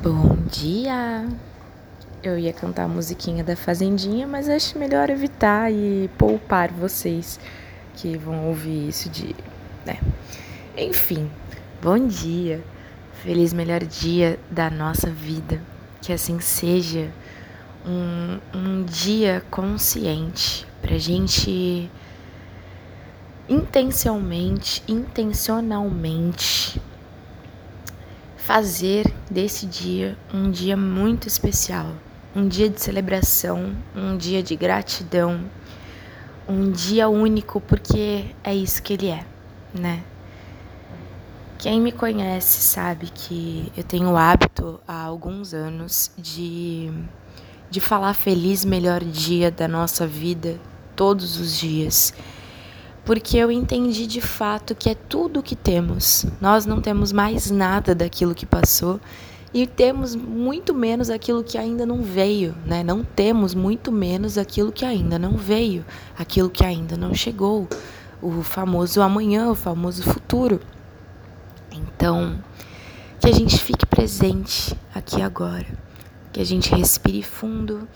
Bom dia! Eu ia cantar a musiquinha da Fazendinha, mas acho melhor evitar e poupar vocês que vão ouvir isso de. né? Enfim, bom dia! Feliz melhor dia da nossa vida. Que assim seja um, um dia consciente pra gente intencionalmente, intencionalmente fazer desse dia um dia muito especial, um dia de celebração, um dia de gratidão, um dia único porque é isso que ele é, né? Quem me conhece sabe que eu tenho o hábito há alguns anos de, de falar feliz melhor dia da nossa vida todos os dias porque eu entendi de fato que é tudo o que temos. Nós não temos mais nada daquilo que passou e temos muito menos aquilo que ainda não veio, né? Não temos muito menos aquilo que ainda não veio, aquilo que ainda não chegou, o famoso amanhã, o famoso futuro. Então, que a gente fique presente aqui agora, que a gente respire fundo.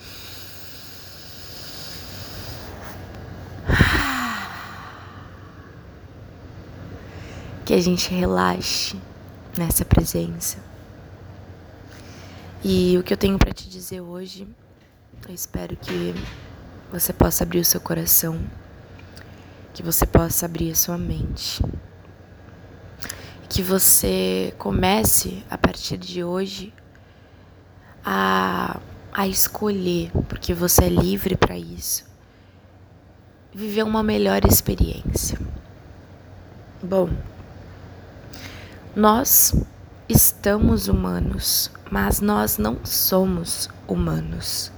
Que a gente relaxe nessa presença. E o que eu tenho para te dizer hoje, eu espero que você possa abrir o seu coração, que você possa abrir a sua mente. Que você comece a partir de hoje a, a escolher, porque você é livre para isso, viver uma melhor experiência. Bom, nós estamos humanos, mas nós não somos humanos.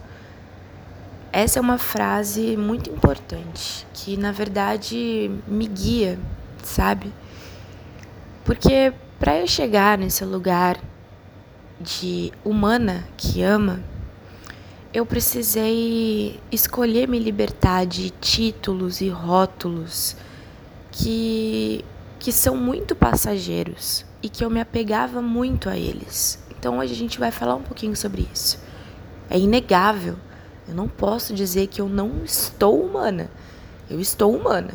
Essa é uma frase muito importante que, na verdade, me guia, sabe? Porque para eu chegar nesse lugar de humana que ama, eu precisei escolher me libertar de títulos e rótulos que que são muito passageiros e que eu me apegava muito a eles. Então hoje a gente vai falar um pouquinho sobre isso. É inegável. Eu não posso dizer que eu não estou humana. Eu estou humana,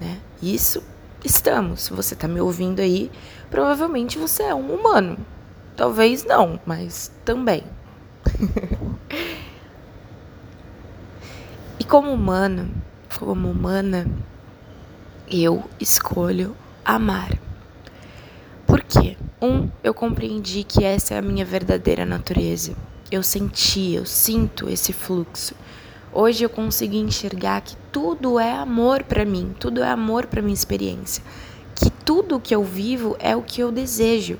né? Isso estamos. Se você está me ouvindo aí, provavelmente você é um humano. Talvez não, mas também. e como humano, como humana, eu escolho amar. Por quê? Um, eu compreendi que essa é a minha verdadeira natureza. Eu senti, eu sinto esse fluxo. Hoje eu consigo enxergar que tudo é amor para mim, tudo é amor para minha experiência, que tudo que eu vivo é o que eu desejo.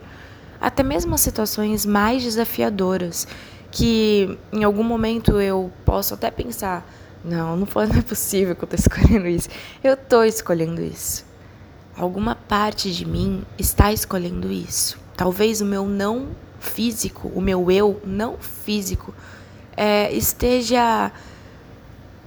Até mesmo as situações mais desafiadoras, que em algum momento eu posso até pensar, não, não é possível que eu tô escolhendo isso. Eu tô escolhendo isso. Alguma parte de mim está escolhendo isso. Talvez o meu não físico, o meu eu não físico, é, esteja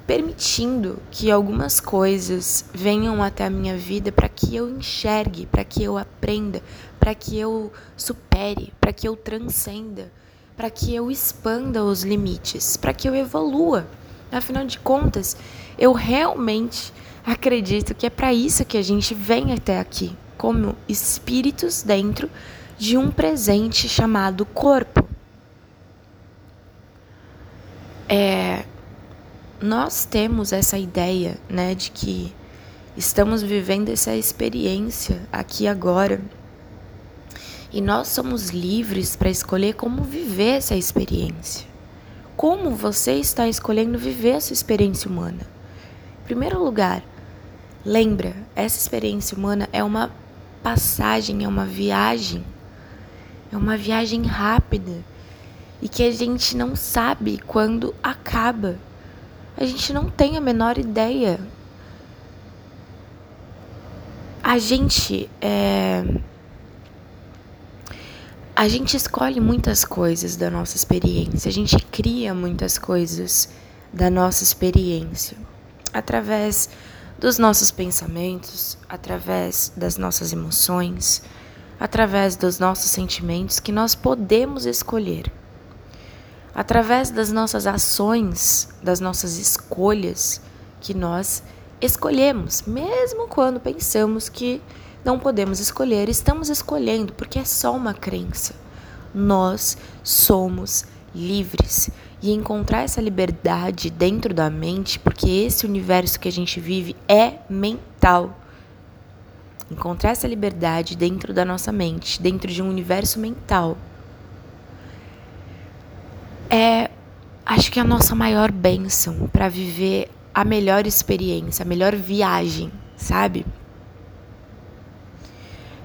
permitindo que algumas coisas venham até a minha vida para que eu enxergue, para que eu aprenda, para que eu supere, para que eu transcenda, para que eu expanda os limites, para que eu evolua. Afinal de contas, eu realmente acredito que é para isso que a gente vem até aqui, como espíritos dentro de um presente chamado corpo. É, nós temos essa ideia, né, de que estamos vivendo essa experiência aqui agora. E nós somos livres para escolher como viver essa experiência. Como você está escolhendo viver essa experiência humana? Em primeiro lugar, Lembra, essa experiência humana é uma passagem, é uma viagem. É uma viagem rápida e que a gente não sabe quando acaba. A gente não tem a menor ideia. A gente é a gente escolhe muitas coisas da nossa experiência, a gente cria muitas coisas da nossa experiência através dos nossos pensamentos, através das nossas emoções, através dos nossos sentimentos que nós podemos escolher. Através das nossas ações, das nossas escolhas que nós escolhemos, mesmo quando pensamos que não podemos escolher, estamos escolhendo porque é só uma crença. Nós somos livres e encontrar essa liberdade dentro da mente, porque esse universo que a gente vive é mental. Encontrar essa liberdade dentro da nossa mente, dentro de um universo mental, é, acho que é a nossa maior bênção para viver a melhor experiência, a melhor viagem, sabe?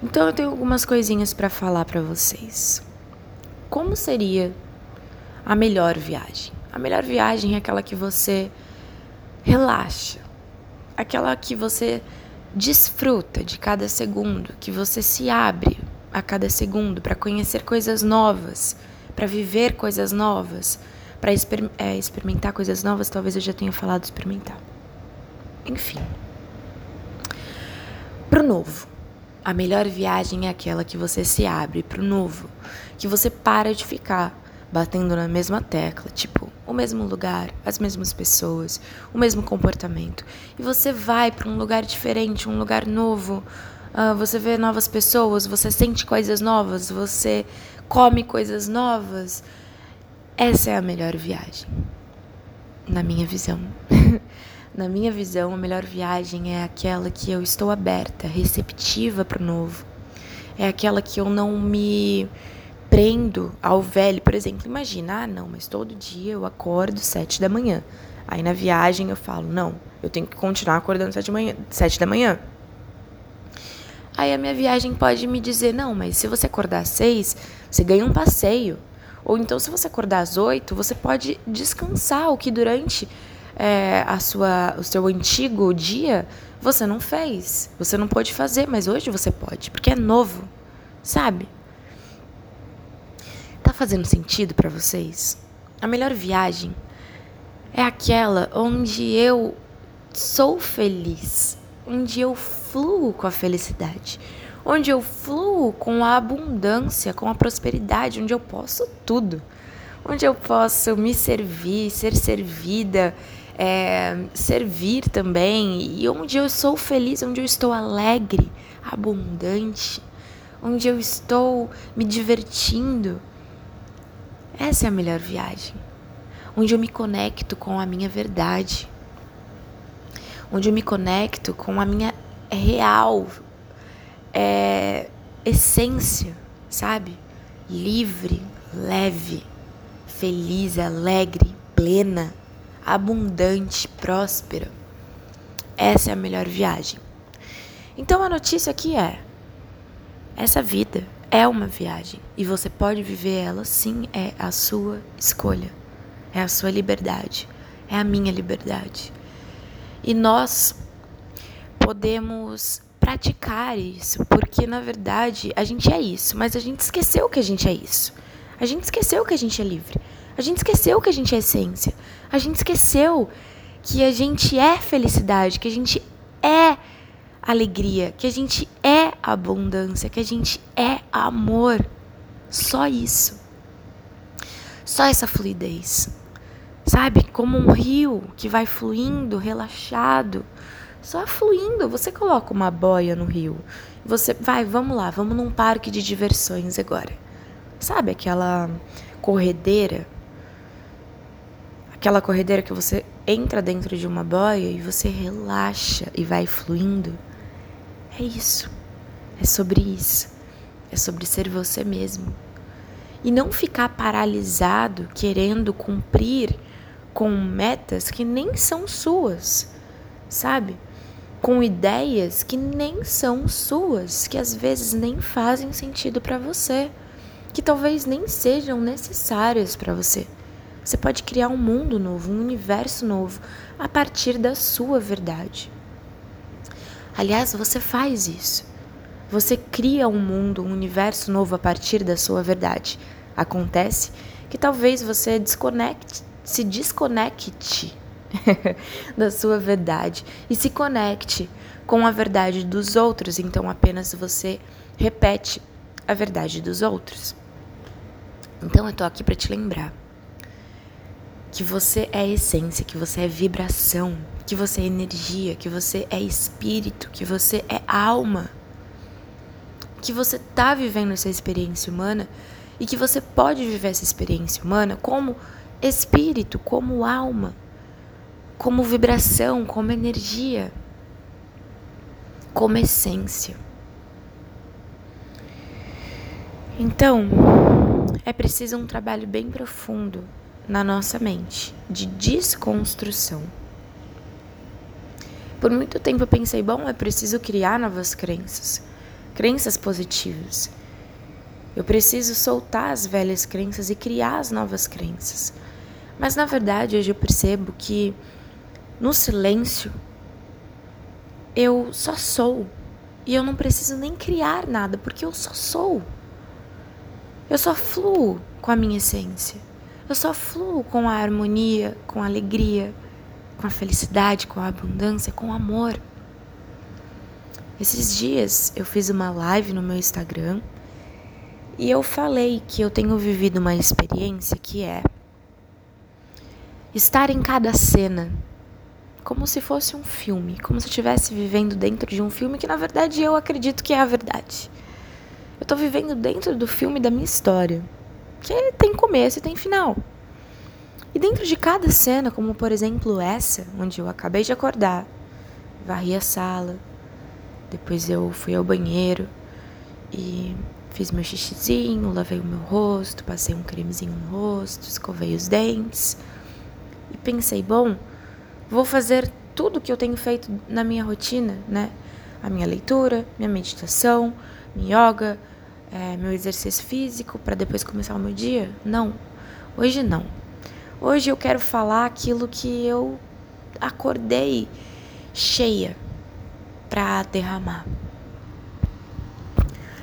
Então eu tenho algumas coisinhas para falar para vocês. Como seria a melhor viagem? A melhor viagem é aquela que você relaxa, aquela que você desfruta de cada segundo, que você se abre a cada segundo para conhecer coisas novas, para viver coisas novas, para exper é, experimentar coisas novas. Talvez eu já tenha falado experimentar. Enfim. Pro novo. A melhor viagem é aquela que você se abre pro novo, que você para de ficar batendo na mesma tecla, tipo, o mesmo lugar, as mesmas pessoas, o mesmo comportamento. E você vai para um lugar diferente, um lugar novo. Uh, você vê novas pessoas, você sente coisas novas, você come coisas novas. Essa é a melhor viagem, na minha visão. na minha visão, a melhor viagem é aquela que eu estou aberta, receptiva para o novo. É aquela que eu não me prendo ao velho. Por exemplo, imagina, ah, não, mas todo dia eu acordo sete da manhã. Aí na viagem eu falo, não, eu tenho que continuar acordando sete manhã. Sete da manhã. Aí a minha viagem pode me dizer, não, mas se você acordar às seis, você ganha um passeio. Ou então, se você acordar às oito, você pode descansar o que durante é, a sua, o seu antigo dia você não fez. Você não pode fazer, mas hoje você pode, porque é novo, sabe? Fazendo sentido para vocês? A melhor viagem é aquela onde eu sou feliz, onde eu fluo com a felicidade, onde eu fluo com a abundância, com a prosperidade, onde eu posso tudo, onde eu posso me servir, ser servida, é, servir também, e onde eu sou feliz, onde eu estou alegre, abundante, onde eu estou me divertindo, essa é a melhor viagem. Onde eu me conecto com a minha verdade. Onde eu me conecto com a minha real é, essência, sabe? Livre, leve, feliz, alegre, plena, abundante, próspera. Essa é a melhor viagem. Então a notícia aqui é: essa vida é uma viagem e você pode viver ela sim, é a sua escolha, é a sua liberdade, é a minha liberdade. E nós podemos praticar isso, porque na verdade a gente é isso, mas a gente esqueceu que a gente é isso. A gente esqueceu que a gente é livre. A gente esqueceu que a gente é essência. A gente esqueceu que a gente é felicidade, que a gente é alegria, que a gente é abundância, que a gente é amor. Só isso. Só essa fluidez. Sabe? Como um rio que vai fluindo, relaxado. Só fluindo. Você coloca uma boia no rio. Você vai, vamos lá, vamos num parque de diversões agora. Sabe aquela corredeira? Aquela corredeira que você entra dentro de uma boia e você relaxa e vai fluindo. É isso. É sobre isso. É sobre ser você mesmo. E não ficar paralisado querendo cumprir com metas que nem são suas, sabe? Com ideias que nem são suas, que às vezes nem fazem sentido para você, que talvez nem sejam necessárias para você. Você pode criar um mundo novo, um universo novo a partir da sua verdade. Aliás, você faz isso. Você cria um mundo, um universo novo a partir da sua verdade. Acontece que talvez você desconecte, se desconecte da sua verdade e se conecte com a verdade dos outros. Então apenas você repete a verdade dos outros. Então eu tô aqui para te lembrar que você é essência, que você é vibração, que você é energia, que você é espírito, que você é alma. Que você tá vivendo essa experiência humana e que você pode viver essa experiência humana como espírito, como alma, como vibração, como energia, como essência. Então, é preciso um trabalho bem profundo na nossa mente de desconstrução. Por muito tempo eu pensei, bom, é preciso criar novas crenças, crenças positivas. Eu preciso soltar as velhas crenças e criar as novas crenças. Mas na verdade, hoje eu percebo que no silêncio eu só sou e eu não preciso nem criar nada, porque eu só sou. Eu só fluo com a minha essência. Eu só fluo com a harmonia, com a alegria, com a felicidade, com a abundância, com o amor. Esses dias eu fiz uma live no meu Instagram e eu falei que eu tenho vivido uma experiência que é estar em cada cena como se fosse um filme, como se eu estivesse vivendo dentro de um filme que na verdade eu acredito que é a verdade. Eu tô vivendo dentro do filme da minha história. Que tem começo e tem final. E dentro de cada cena, como por exemplo essa, onde eu acabei de acordar, varri a sala, depois eu fui ao banheiro e fiz meu xixizinho, lavei o meu rosto, passei um cremezinho no rosto, escovei os dentes e pensei, bom, vou fazer tudo que eu tenho feito na minha rotina, né? A minha leitura, minha meditação, minha yoga, é, meu exercício físico para depois começar o meu dia? Não, hoje não. Hoje eu quero falar aquilo que eu acordei cheia para derramar.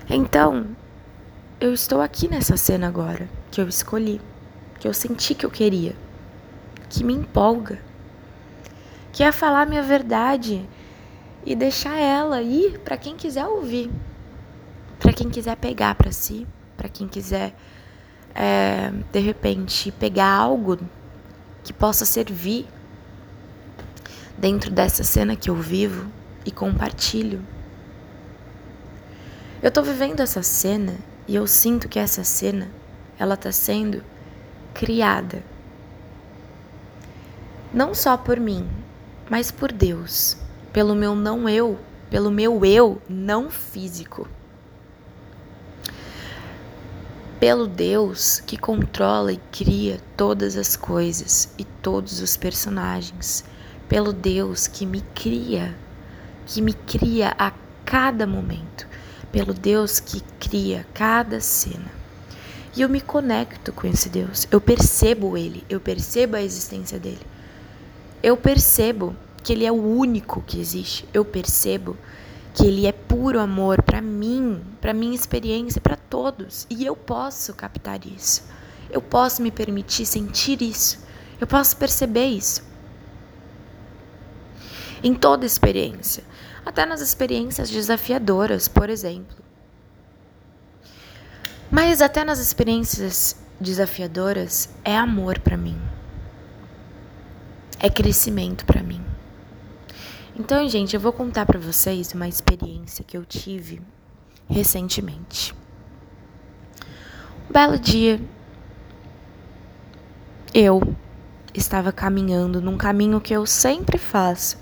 Então, eu estou aqui nessa cena agora, que eu escolhi, que eu senti que eu queria, que me empolga, que é falar minha verdade e deixar ela ir para quem quiser ouvir para quem quiser pegar para si, para quem quiser é, de repente pegar algo que possa servir dentro dessa cena que eu vivo e compartilho. Eu tô vivendo essa cena e eu sinto que essa cena ela tá sendo criada. Não só por mim, mas por Deus, pelo meu não eu, pelo meu eu não físico. Pelo Deus que controla e cria todas as coisas e todos os personagens, pelo Deus que me cria, que me cria a cada momento, pelo Deus que cria cada cena. E eu me conecto com esse Deus, eu percebo ele, eu percebo a existência dele. Eu percebo que ele é o único que existe. Eu percebo que ele é puro amor para mim, para minha experiência, para todos, e eu posso captar isso. Eu posso me permitir sentir isso. Eu posso perceber isso. Em toda experiência, até nas experiências desafiadoras, por exemplo. Mas até nas experiências desafiadoras é amor para mim. É crescimento para mim. Então, gente, eu vou contar para vocês uma experiência que eu tive recentemente. Um belo dia, eu estava caminhando num caminho que eu sempre faço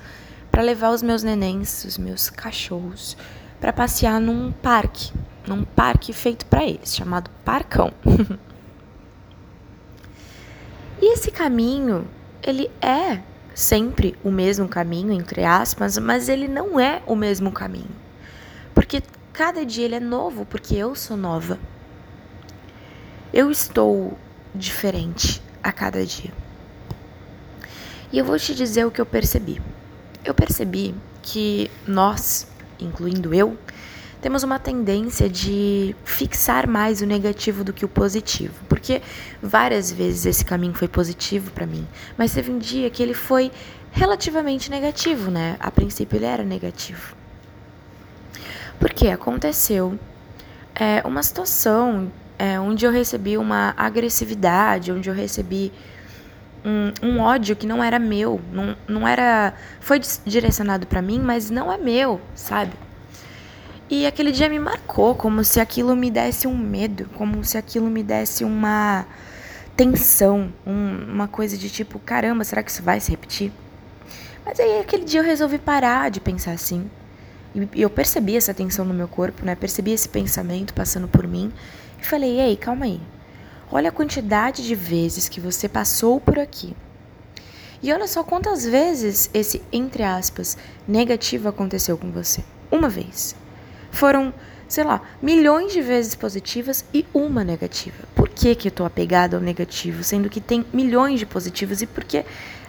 para levar os meus nenéns, os meus cachorros, para passear num parque, num parque feito para eles, chamado Parcão. e esse caminho, ele é sempre o mesmo caminho, entre aspas, mas ele não é o mesmo caminho. Porque cada dia ele é novo, porque eu sou nova. Eu estou diferente a cada dia. E eu vou te dizer o que eu percebi. Eu percebi que nós, incluindo eu, temos uma tendência de fixar mais o negativo do que o positivo, porque várias vezes esse caminho foi positivo para mim, mas teve um dia que ele foi relativamente negativo, né? A princípio ele era negativo. Porque aconteceu é, uma situação é, onde eu recebi uma agressividade, onde eu recebi um, um ódio que não era meu, não, não era. Foi direcionado para mim, mas não é meu, sabe? E aquele dia me marcou, como se aquilo me desse um medo, como se aquilo me desse uma tensão, um, uma coisa de tipo, caramba, será que isso vai se repetir? Mas aí aquele dia eu resolvi parar de pensar assim. E eu percebi essa tensão no meu corpo, né? Percebi esse pensamento passando por mim e falei: "Ei, calma aí. Olha a quantidade de vezes que você passou por aqui. E olha só quantas vezes esse entre aspas negativo aconteceu com você. Uma vez. Foram, sei lá, milhões de vezes positivas e uma negativa. Por que, que eu tô apegada ao negativo, sendo que tem milhões de positivos e porque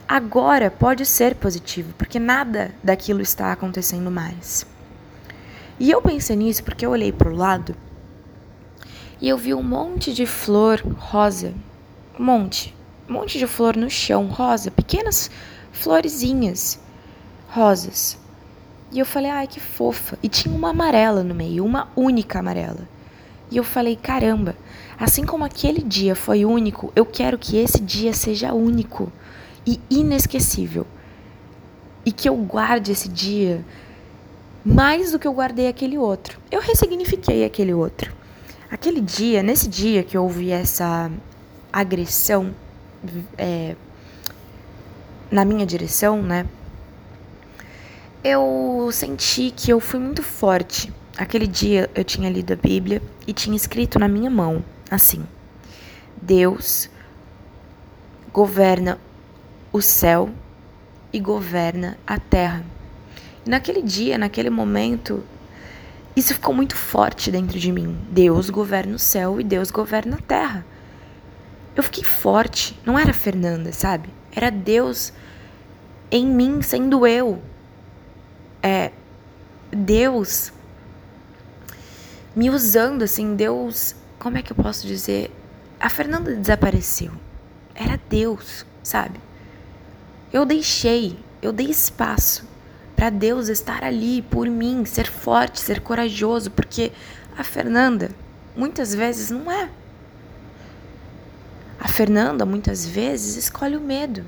agora pode ser positivo, porque nada daquilo está acontecendo mais. E eu pensei nisso porque eu olhei para o lado e eu vi um monte de flor rosa. Um monte. Um monte de flor no chão, rosa. Pequenas florezinhas rosas. E eu falei, ai, que fofa. E tinha uma amarela no meio, uma única amarela. E eu falei, caramba, assim como aquele dia foi único, eu quero que esse dia seja único e inesquecível. E que eu guarde esse dia mais do que eu guardei aquele outro. Eu ressignifiquei aquele outro. Aquele dia, nesse dia que houve essa agressão é, na minha direção, né? eu senti que eu fui muito forte. Aquele dia eu tinha lido a Bíblia e tinha escrito na minha mão assim: Deus governa o céu e governa a terra. E naquele dia, naquele momento, isso ficou muito forte dentro de mim. Deus governa o céu e Deus governa a terra. Eu fiquei forte, não era Fernanda, sabe? Era Deus em mim sendo eu, é, Deus me usando, assim, Deus. Como é que eu posso dizer? A Fernanda desapareceu. Era Deus, sabe? Eu deixei, eu dei espaço para Deus estar ali por mim, ser forte, ser corajoso, porque a Fernanda muitas vezes não é. A Fernanda muitas vezes escolhe o medo.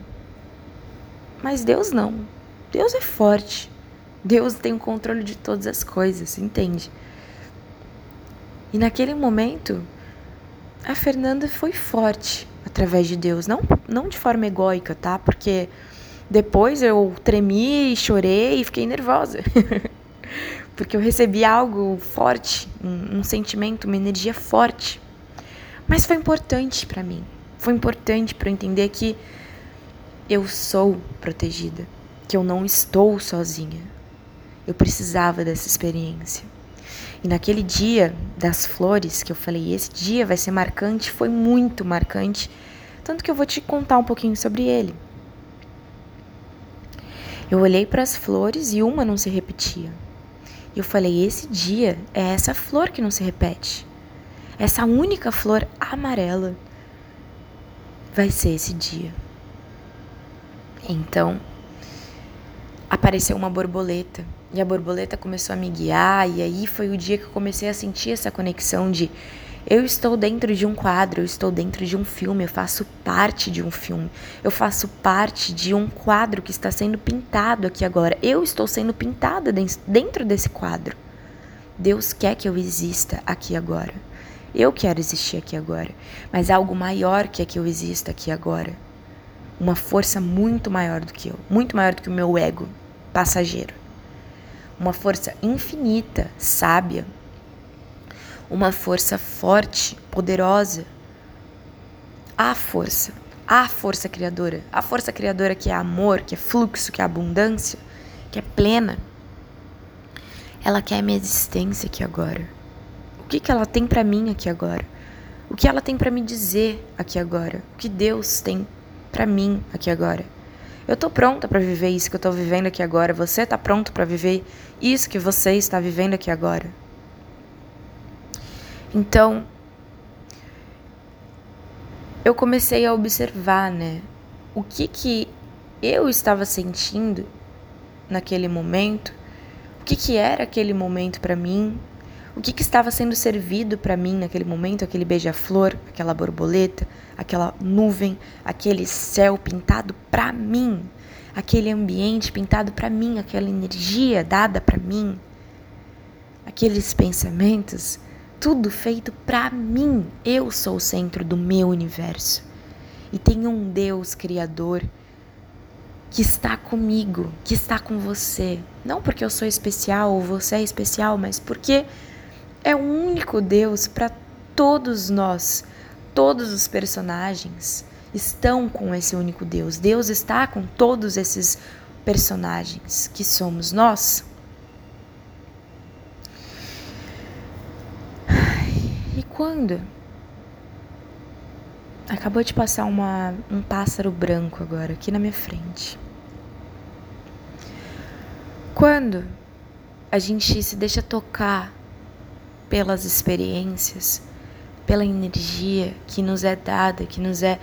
Mas Deus não. Deus é forte. Deus tem o controle de todas as coisas, entende? E naquele momento, a Fernanda foi forte através de Deus, não, não de forma egóica, tá? Porque depois eu tremi, chorei e fiquei nervosa. Porque eu recebi algo forte, um, um sentimento, uma energia forte. Mas foi importante para mim. Foi importante para eu entender que eu sou protegida, que eu não estou sozinha. Eu precisava dessa experiência. E naquele dia das flores que eu falei, esse dia vai ser marcante, foi muito marcante, tanto que eu vou te contar um pouquinho sobre ele. Eu olhei para as flores e uma não se repetia. Eu falei, esse dia é essa flor que não se repete. Essa única flor amarela vai ser esse dia. Então, apareceu uma borboleta e a borboleta começou a me guiar, e aí foi o dia que eu comecei a sentir essa conexão de eu estou dentro de um quadro, eu estou dentro de um filme, eu faço parte de um filme, eu faço parte de um quadro que está sendo pintado aqui agora. Eu estou sendo pintada dentro desse quadro. Deus quer que eu exista aqui agora. Eu quero existir aqui agora, mas algo maior quer que eu exista aqui agora. Uma força muito maior do que eu, muito maior do que o meu ego passageiro uma força infinita, sábia, uma força forte, poderosa. A força, a força criadora, a força criadora que é amor, que é fluxo, que é abundância, que é plena. Ela quer a minha existência aqui agora. O que, que ela tem para mim aqui agora? O que ela tem para me dizer aqui agora? O que Deus tem para mim aqui agora? Eu tô pronta para viver isso que eu tô vivendo aqui agora. Você tá pronto para viver isso que você está vivendo aqui agora? Então, eu comecei a observar, né, o que que eu estava sentindo naquele momento, o que que era aquele momento para mim, o que, que estava sendo servido para mim naquele momento, aquele beija-flor, aquela borboleta, aquela nuvem, aquele céu pintado para mim, aquele ambiente pintado para mim, aquela energia dada para mim, aqueles pensamentos, tudo feito para mim. Eu sou o centro do meu universo. E tem um Deus criador que está comigo, que está com você. Não porque eu sou especial ou você é especial, mas porque é o único Deus para todos nós. Todos os personagens estão com esse único Deus. Deus está com todos esses personagens que somos nós. E quando Acabou de passar uma, um pássaro branco agora aqui na minha frente. Quando a gente se deixa tocar pelas experiências, pela energia que nos é dada, que nos é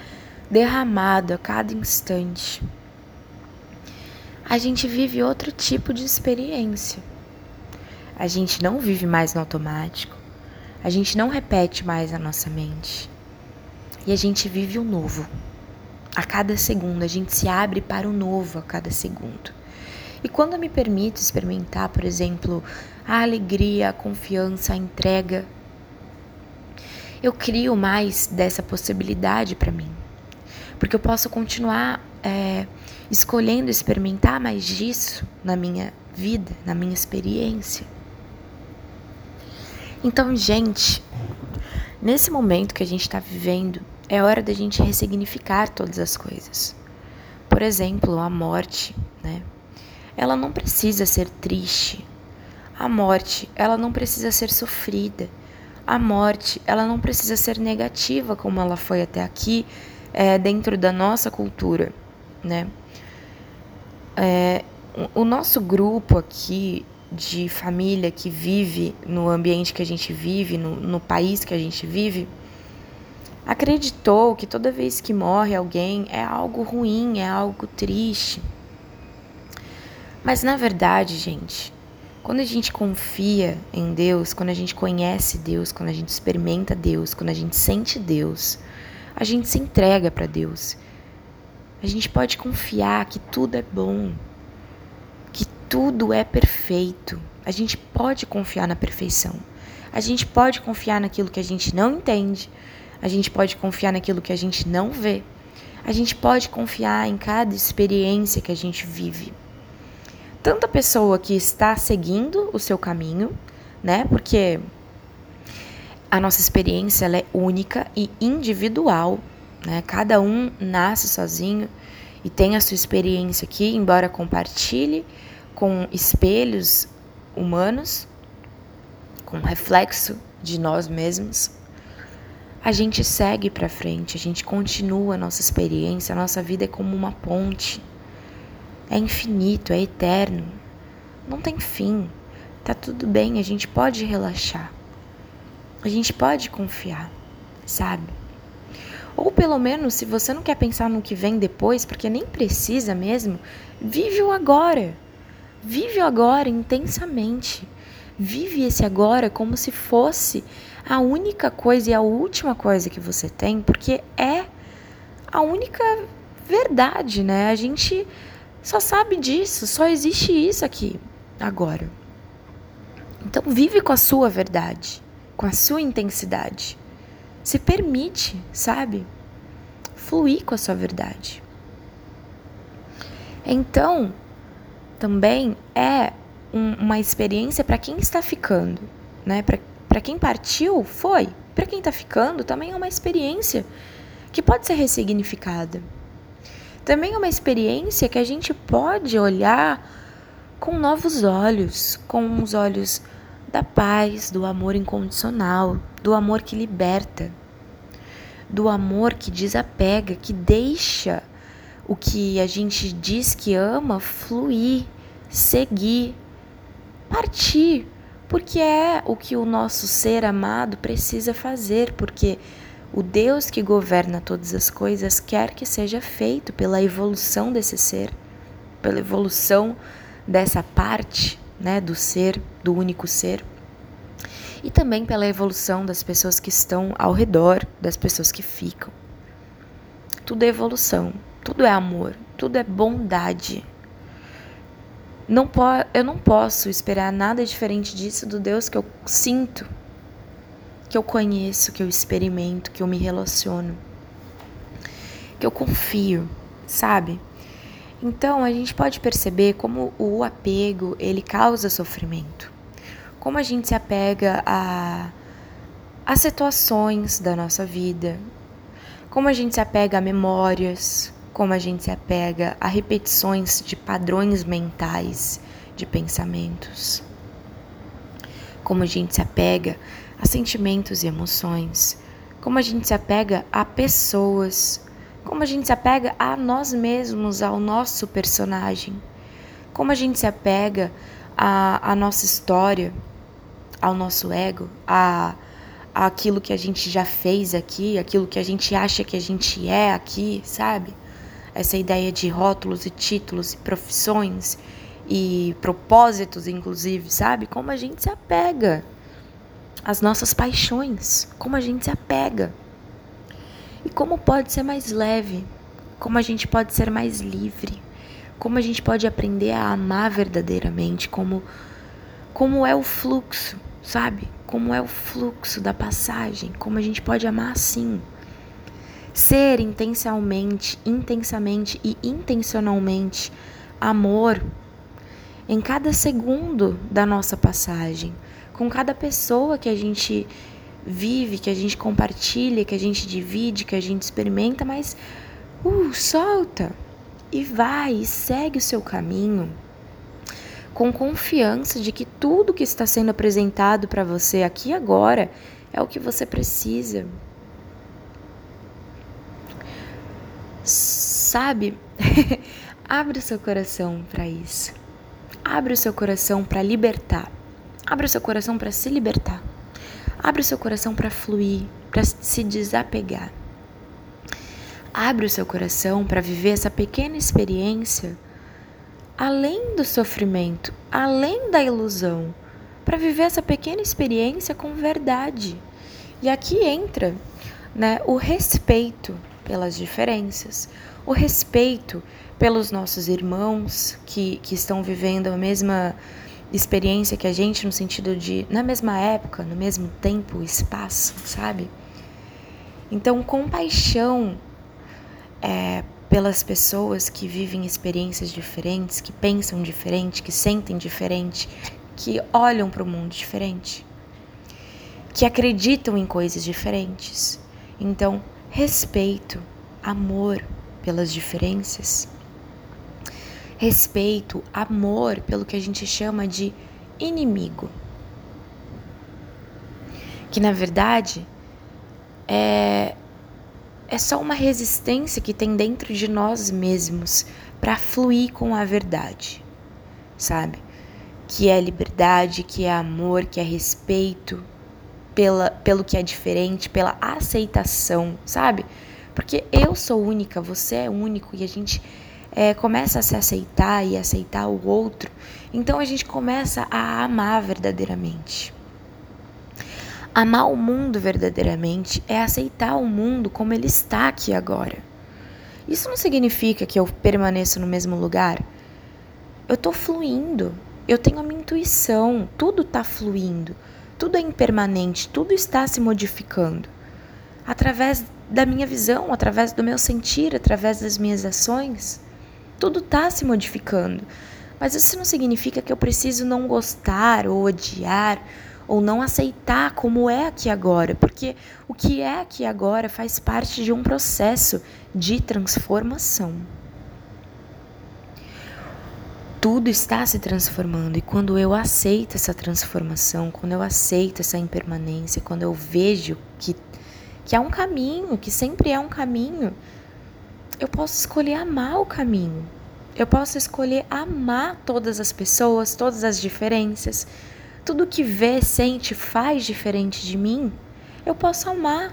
derramada a cada instante, a gente vive outro tipo de experiência. A gente não vive mais no automático, a gente não repete mais a nossa mente e a gente vive o novo. A cada segundo, a gente se abre para o novo a cada segundo. E quando eu me permito experimentar, por exemplo, a alegria, a confiança, a entrega, eu crio mais dessa possibilidade para mim. Porque eu posso continuar é, escolhendo experimentar mais disso na minha vida, na minha experiência. Então, gente, nesse momento que a gente está vivendo, é hora da gente ressignificar todas as coisas. Por exemplo, a morte, né? Ela não precisa ser triste. A morte, ela não precisa ser sofrida. A morte, ela não precisa ser negativa como ela foi até aqui é, dentro da nossa cultura, né? É, o nosso grupo aqui de família que vive no ambiente que a gente vive, no, no país que a gente vive, acreditou que toda vez que morre alguém é algo ruim, é algo triste. Mas na verdade, gente, quando a gente confia em Deus, quando a gente conhece Deus, quando a gente experimenta Deus, quando a gente sente Deus, a gente se entrega para Deus. A gente pode confiar que tudo é bom, tudo é perfeito. A gente pode confiar na perfeição. A gente pode confiar naquilo que a gente não entende, a gente pode confiar naquilo que a gente não vê. A gente pode confiar em cada experiência que a gente vive. Tanto a pessoa que está seguindo o seu caminho, né? Porque a nossa experiência é única e individual, né? Cada um nasce sozinho e tem a sua experiência aqui, embora compartilhe com espelhos humanos, com reflexo de nós mesmos a gente segue para frente, a gente continua a nossa experiência, a nossa vida é como uma ponte. É infinito, é eterno. Não tem fim. Tá tudo bem, a gente pode relaxar. A gente pode confiar, sabe? Ou pelo menos, se você não quer pensar no que vem depois, porque nem precisa mesmo, vive o agora. Vive o agora intensamente. Vive esse agora como se fosse a única coisa e a última coisa que você tem, porque é a única verdade, né? A gente só sabe disso, só existe isso aqui agora. Então vive com a sua verdade, com a sua intensidade. Se permite, sabe? Fluir com a sua verdade. Então, também é um, uma experiência para quem está ficando, né? Para para quem partiu, foi. Para quem está ficando, também é uma experiência que pode ser ressignificada. Também é uma experiência que a gente pode olhar com novos olhos, com os olhos da paz, do amor incondicional, do amor que liberta, do amor que desapega, que deixa o que a gente diz que ama fluir, seguir, partir porque é o que o nosso ser amado precisa fazer, porque o Deus que governa todas as coisas quer que seja feito pela evolução desse ser, pela evolução dessa parte, né, do ser, do único ser. e também pela evolução das pessoas que estão ao redor, das pessoas que ficam. Tudo é evolução, tudo é amor, tudo é bondade. Não po eu não posso esperar nada diferente disso do Deus que eu sinto, que eu conheço, que eu experimento, que eu me relaciono, que eu confio, sabe? Então a gente pode perceber como o apego ele causa sofrimento, como a gente se apega a, a situações da nossa vida, como a gente se apega a memórias, como a gente se apega a repetições de padrões mentais, de pensamentos. Como a gente se apega a sentimentos e emoções. Como a gente se apega a pessoas. Como a gente se apega a nós mesmos, ao nosso personagem. Como a gente se apega à, à nossa história, ao nosso ego, a aquilo que a gente já fez aqui, aquilo que a gente acha que a gente é aqui, sabe? Essa ideia de rótulos e títulos e profissões e propósitos, inclusive, sabe? Como a gente se apega às nossas paixões, como a gente se apega. E como pode ser mais leve, como a gente pode ser mais livre, como a gente pode aprender a amar verdadeiramente, como como é o fluxo, sabe? Como é o fluxo da passagem, como a gente pode amar assim. Ser intencionalmente, intensamente e intencionalmente amor em cada segundo da nossa passagem, com cada pessoa que a gente vive, que a gente compartilha, que a gente divide, que a gente experimenta, mas uh, solta e vai e segue o seu caminho com confiança de que tudo que está sendo apresentado para você aqui agora é o que você precisa. Sabe? Abre o seu coração para isso. Abre o seu coração para libertar. Abre o seu coração para se libertar. Abre o seu coração para fluir, para se desapegar. Abre o seu coração para viver essa pequena experiência além do sofrimento, além da ilusão, para viver essa pequena experiência com verdade. E aqui entra, né, o respeito pelas diferenças, o respeito pelos nossos irmãos que, que estão vivendo a mesma experiência que a gente, no sentido de, na mesma época, no mesmo tempo, espaço, sabe? Então, compaixão é, pelas pessoas que vivem experiências diferentes, que pensam diferente, que sentem diferente, que olham para o mundo diferente, que acreditam em coisas diferentes. Então, respeito, amor pelas diferenças, respeito, amor pelo que a gente chama de inimigo. Que na verdade é, é só uma resistência que tem dentro de nós mesmos para fluir com a verdade, sabe? Que é liberdade, que é amor, que é respeito, pela, pelo que é diferente, pela aceitação, sabe? Porque eu sou única, você é único e a gente é, começa a se aceitar e aceitar o outro, então a gente começa a amar verdadeiramente. Amar o mundo verdadeiramente é aceitar o mundo como ele está aqui agora. Isso não significa que eu permaneço no mesmo lugar. Eu estou fluindo, eu tenho a minha intuição, tudo está fluindo. Tudo é impermanente, tudo está se modificando. Através da minha visão, através do meu sentir, através das minhas ações, tudo está se modificando. Mas isso não significa que eu preciso não gostar ou odiar ou não aceitar como é aqui agora, porque o que é aqui agora faz parte de um processo de transformação tudo está se transformando e quando eu aceito essa transformação, quando eu aceito essa impermanência, quando eu vejo que, que há um caminho, que sempre é um caminho, eu posso escolher amar o caminho. Eu posso escolher amar todas as pessoas, todas as diferenças. Tudo que vê, sente, faz diferente de mim, eu posso amar.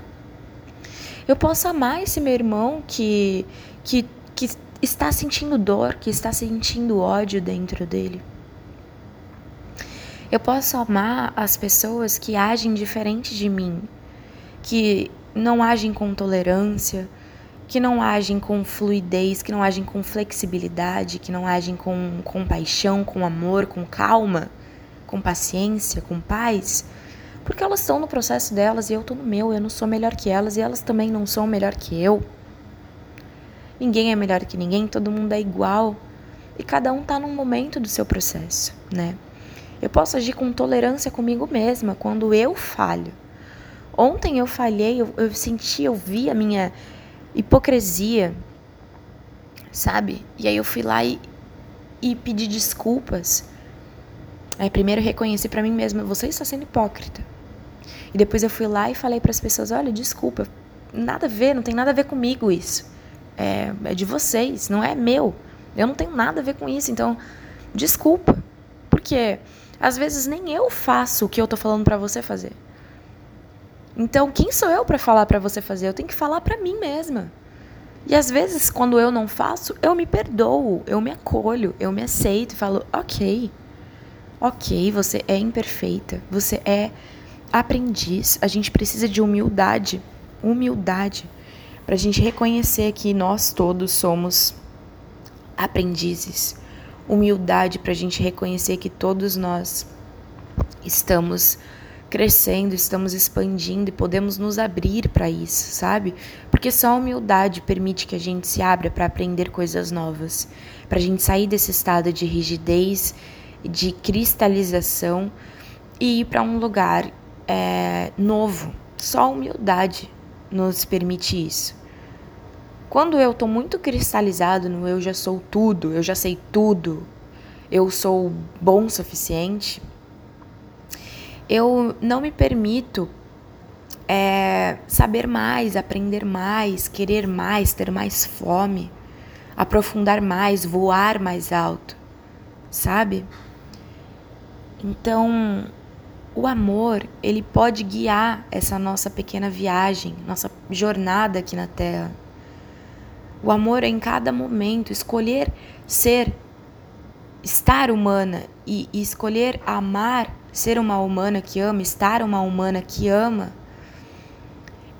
Eu posso amar esse meu irmão que, que, que está sentindo dor, que está sentindo ódio dentro dele. Eu posso amar as pessoas que agem diferente de mim, que não agem com tolerância, que não agem com fluidez, que não agem com flexibilidade, que não agem com compaixão, com amor, com calma, com paciência, com paz, porque elas estão no processo delas e eu estou no meu, eu não sou melhor que elas e elas também não são melhor que eu. Ninguém é melhor que ninguém, todo mundo é igual e cada um está num momento do seu processo, né? Eu posso agir com tolerância comigo mesma quando eu falho. Ontem eu falhei, eu, eu senti, eu vi a minha hipocrisia, sabe? E aí eu fui lá e, e pedi desculpas. Aí primeiro reconheci para mim mesma, você está sendo hipócrita. E depois eu fui lá e falei para as pessoas, olha, desculpa, nada a ver, não tem nada a ver comigo isso. É, é de vocês, não é meu. Eu não tenho nada a ver com isso, então desculpa. Porque às vezes nem eu faço o que eu tô falando para você fazer. Então, quem sou eu para falar para você fazer? Eu tenho que falar para mim mesma. E às vezes, quando eu não faço, eu me perdoo, eu me acolho, eu me aceito e falo: ok, ok, você é imperfeita, você é aprendiz. A gente precisa de humildade, humildade, para a gente reconhecer que nós todos somos aprendizes. Humildade para a gente reconhecer que todos nós estamos crescendo, estamos expandindo e podemos nos abrir para isso, sabe? Porque só a humildade permite que a gente se abra para aprender coisas novas, para a gente sair desse estado de rigidez, de cristalização e ir para um lugar é, novo. Só a humildade nos permite isso. Quando eu tô muito cristalizado no eu já sou tudo, eu já sei tudo, eu sou bom o suficiente, eu não me permito é, saber mais, aprender mais, querer mais, ter mais fome, aprofundar mais, voar mais alto, sabe? Então, o amor, ele pode guiar essa nossa pequena viagem, nossa jornada aqui na Terra. O amor é em cada momento escolher ser, estar humana e, e escolher amar ser uma humana que ama, estar uma humana que ama,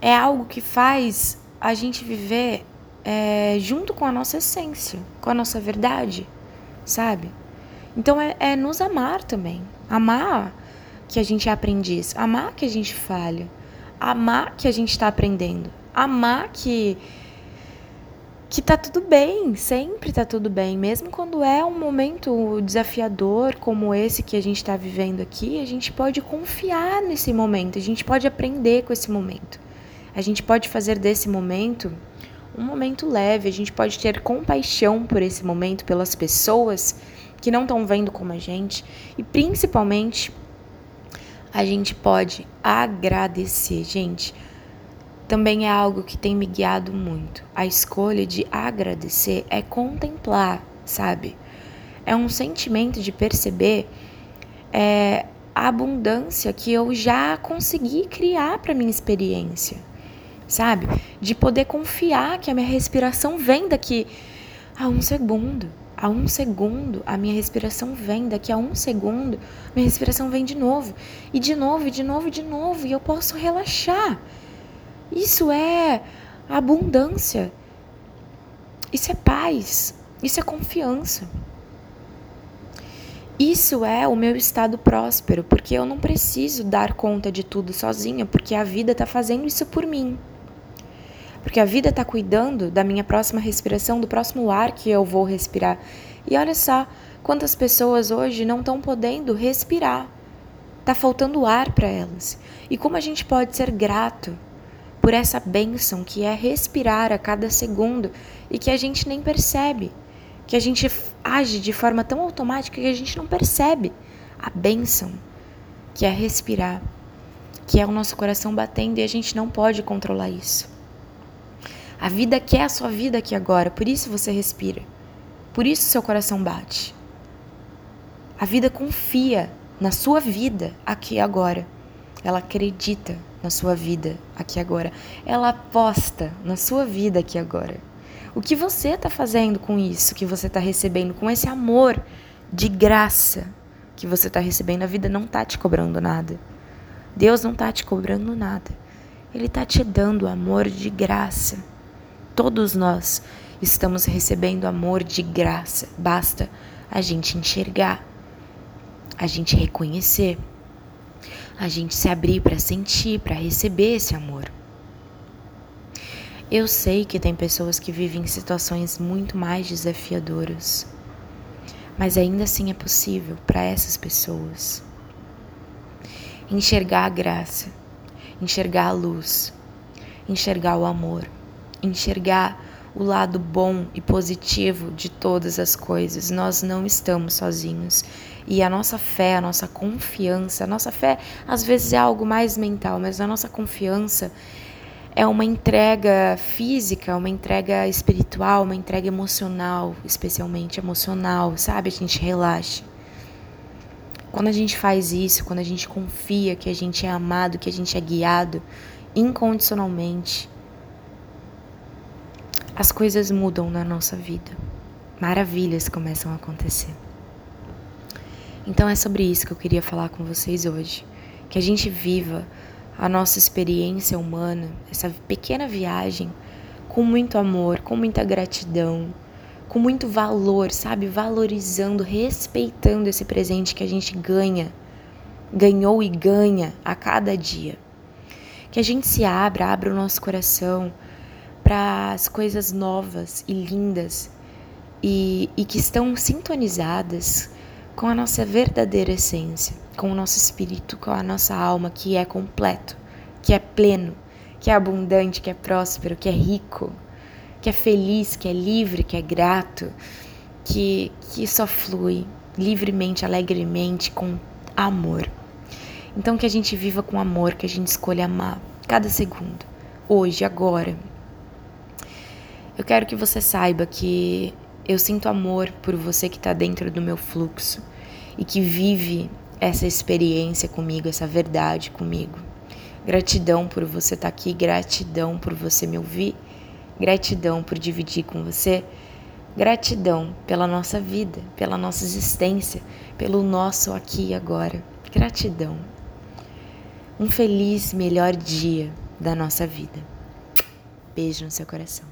é algo que faz a gente viver é, junto com a nossa essência, com a nossa verdade, sabe? Então é, é nos amar também. Amar que a gente é aprendiz, amar que a gente falha, amar que a gente está aprendendo, amar que que tá tudo bem, sempre tá tudo bem, mesmo quando é um momento desafiador como esse que a gente está vivendo aqui, a gente pode confiar nesse momento, a gente pode aprender com esse momento. A gente pode fazer desse momento um momento leve, a gente pode ter compaixão por esse momento, pelas pessoas que não estão vendo como a gente. E principalmente a gente pode agradecer, gente também é algo que tem me guiado muito. A escolha de agradecer é contemplar, sabe? É um sentimento de perceber é, a abundância que eu já consegui criar para minha experiência, sabe? De poder confiar que a minha respiração vem daqui a um segundo. A um segundo, a minha respiração vem. Daqui a um segundo, minha respiração vem de novo. E de novo, e de novo, e de novo. E eu posso relaxar. Isso é abundância. Isso é paz. Isso é confiança. Isso é o meu estado próspero, porque eu não preciso dar conta de tudo sozinha, porque a vida está fazendo isso por mim. Porque a vida está cuidando da minha próxima respiração, do próximo ar que eu vou respirar. E olha só quantas pessoas hoje não estão podendo respirar. Está faltando ar para elas. E como a gente pode ser grato por essa bênção que é respirar a cada segundo e que a gente nem percebe, que a gente age de forma tão automática que a gente não percebe a bênção que é respirar, que é o nosso coração batendo e a gente não pode controlar isso. A vida quer a sua vida aqui agora, por isso você respira. Por isso seu coração bate. A vida confia na sua vida aqui agora. Ela acredita na sua vida aqui agora. Ela aposta na sua vida aqui agora. O que você está fazendo com isso que você está recebendo, com esse amor de graça que você está recebendo, a vida não está te cobrando nada. Deus não está te cobrando nada. Ele está te dando amor de graça. Todos nós estamos recebendo amor de graça. Basta a gente enxergar, a gente reconhecer, a gente se abrir para sentir, para receber esse amor. Eu sei que tem pessoas que vivem situações muito mais desafiadoras, mas ainda assim é possível para essas pessoas enxergar a graça, enxergar a luz, enxergar o amor, enxergar o lado bom e positivo de todas as coisas. Nós não estamos sozinhos. E a nossa fé, a nossa confiança, a nossa fé às vezes é algo mais mental, mas a nossa confiança é uma entrega física, uma entrega espiritual, uma entrega emocional, especialmente emocional, sabe? A gente relaxa. Quando a gente faz isso, quando a gente confia que a gente é amado, que a gente é guiado incondicionalmente, as coisas mudam na nossa vida. Maravilhas começam a acontecer. Então é sobre isso que eu queria falar com vocês hoje. Que a gente viva a nossa experiência humana, essa pequena viagem, com muito amor, com muita gratidão, com muito valor, sabe? Valorizando, respeitando esse presente que a gente ganha, ganhou e ganha a cada dia. Que a gente se abra, abra o nosso coração para as coisas novas e lindas e, e que estão sintonizadas com a nossa verdadeira essência, com o nosso espírito, com a nossa alma que é completo, que é pleno, que é abundante, que é próspero, que é rico, que é feliz, que é livre, que é grato, que, que só flui livremente, alegremente, com amor. Então que a gente viva com amor, que a gente escolha amar cada segundo, hoje, agora, eu quero que você saiba que eu sinto amor por você que está dentro do meu fluxo e que vive essa experiência comigo, essa verdade comigo. Gratidão por você estar tá aqui, gratidão por você me ouvir, gratidão por dividir com você, gratidão pela nossa vida, pela nossa existência, pelo nosso aqui e agora. Gratidão. Um feliz, melhor dia da nossa vida. Beijo no seu coração.